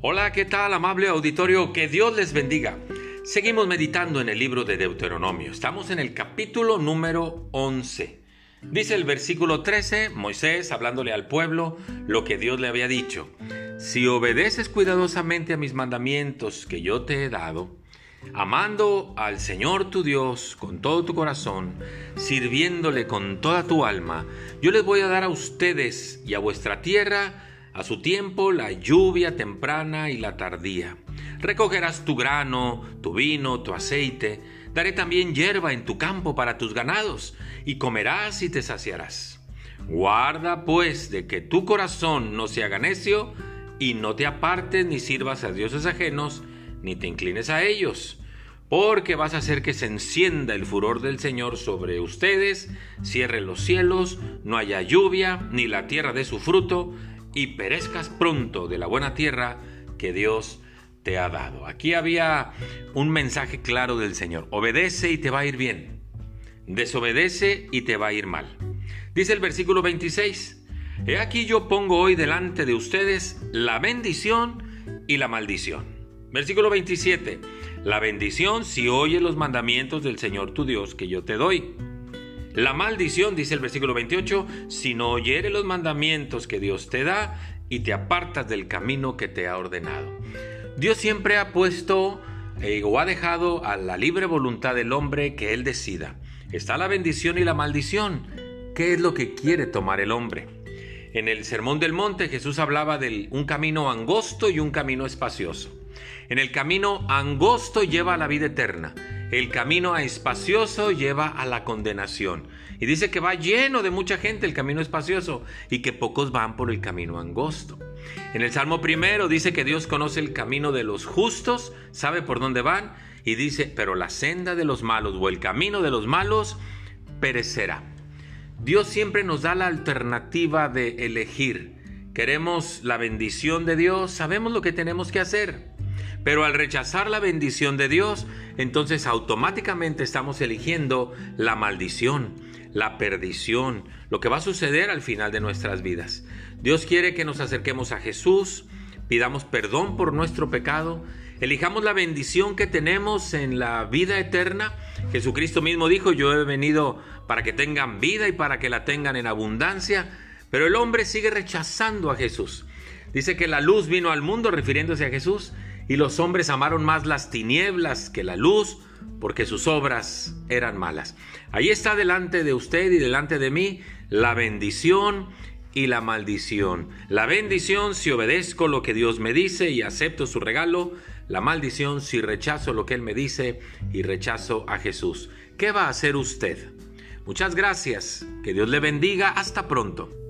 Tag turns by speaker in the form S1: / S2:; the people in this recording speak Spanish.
S1: Hola, ¿qué tal, amable auditorio? Que Dios les bendiga. Seguimos meditando en el libro de Deuteronomio. Estamos en el capítulo número 11. Dice el versículo 13, Moisés hablándole al pueblo lo que Dios le había dicho. Si obedeces cuidadosamente a mis mandamientos que yo te he dado, amando al Señor tu Dios con todo tu corazón, sirviéndole con toda tu alma, yo les voy a dar a ustedes y a vuestra tierra a su tiempo la lluvia temprana y la tardía. Recogerás tu grano, tu vino, tu aceite. Daré también hierba en tu campo para tus ganados, y comerás y te saciarás. Guarda pues de que tu corazón no se haga necio, y no te apartes ni sirvas a dioses ajenos, ni te inclines a ellos, porque vas a hacer que se encienda el furor del Señor sobre ustedes, cierre los cielos, no haya lluvia, ni la tierra dé su fruto, y perezcas pronto de la buena tierra que Dios te ha dado. Aquí había un mensaje claro del Señor. Obedece y te va a ir bien. Desobedece y te va a ir mal. Dice el versículo 26. He aquí yo pongo hoy delante de ustedes la bendición y la maldición. Versículo 27. La bendición si oye los mandamientos del Señor tu Dios que yo te doy la maldición, dice el versículo 28, si no oyere los mandamientos que Dios te da y te apartas del camino que te ha ordenado. Dios siempre ha puesto eh, o ha dejado a la libre voluntad del hombre que él decida. Está la bendición y la maldición. ¿Qué es lo que quiere tomar el hombre? En el Sermón del Monte Jesús hablaba de un camino angosto y un camino espacioso. En el camino angosto lleva a la vida eterna el camino espacioso lleva a la condenación. Y dice que va lleno de mucha gente el camino espacioso y que pocos van por el camino angosto. En el Salmo primero dice que Dios conoce el camino de los justos, sabe por dónde van y dice, pero la senda de los malos o el camino de los malos perecerá. Dios siempre nos da la alternativa de elegir. Queremos la bendición de Dios, sabemos lo que tenemos que hacer. Pero al rechazar la bendición de Dios, entonces automáticamente estamos eligiendo la maldición, la perdición, lo que va a suceder al final de nuestras vidas. Dios quiere que nos acerquemos a Jesús, pidamos perdón por nuestro pecado, elijamos la bendición que tenemos en la vida eterna. Jesucristo mismo dijo, yo he venido para que tengan vida y para que la tengan en abundancia, pero el hombre sigue rechazando a Jesús. Dice que la luz vino al mundo refiriéndose a Jesús y los hombres amaron más las tinieblas que la luz, porque sus obras eran malas. Ahí está delante de usted y delante de mí la bendición y la maldición. La bendición si obedezco lo que Dios me dice y acepto su regalo. La maldición si rechazo lo que Él me dice y rechazo a Jesús. ¿Qué va a hacer usted? Muchas gracias. Que Dios le bendiga. Hasta pronto.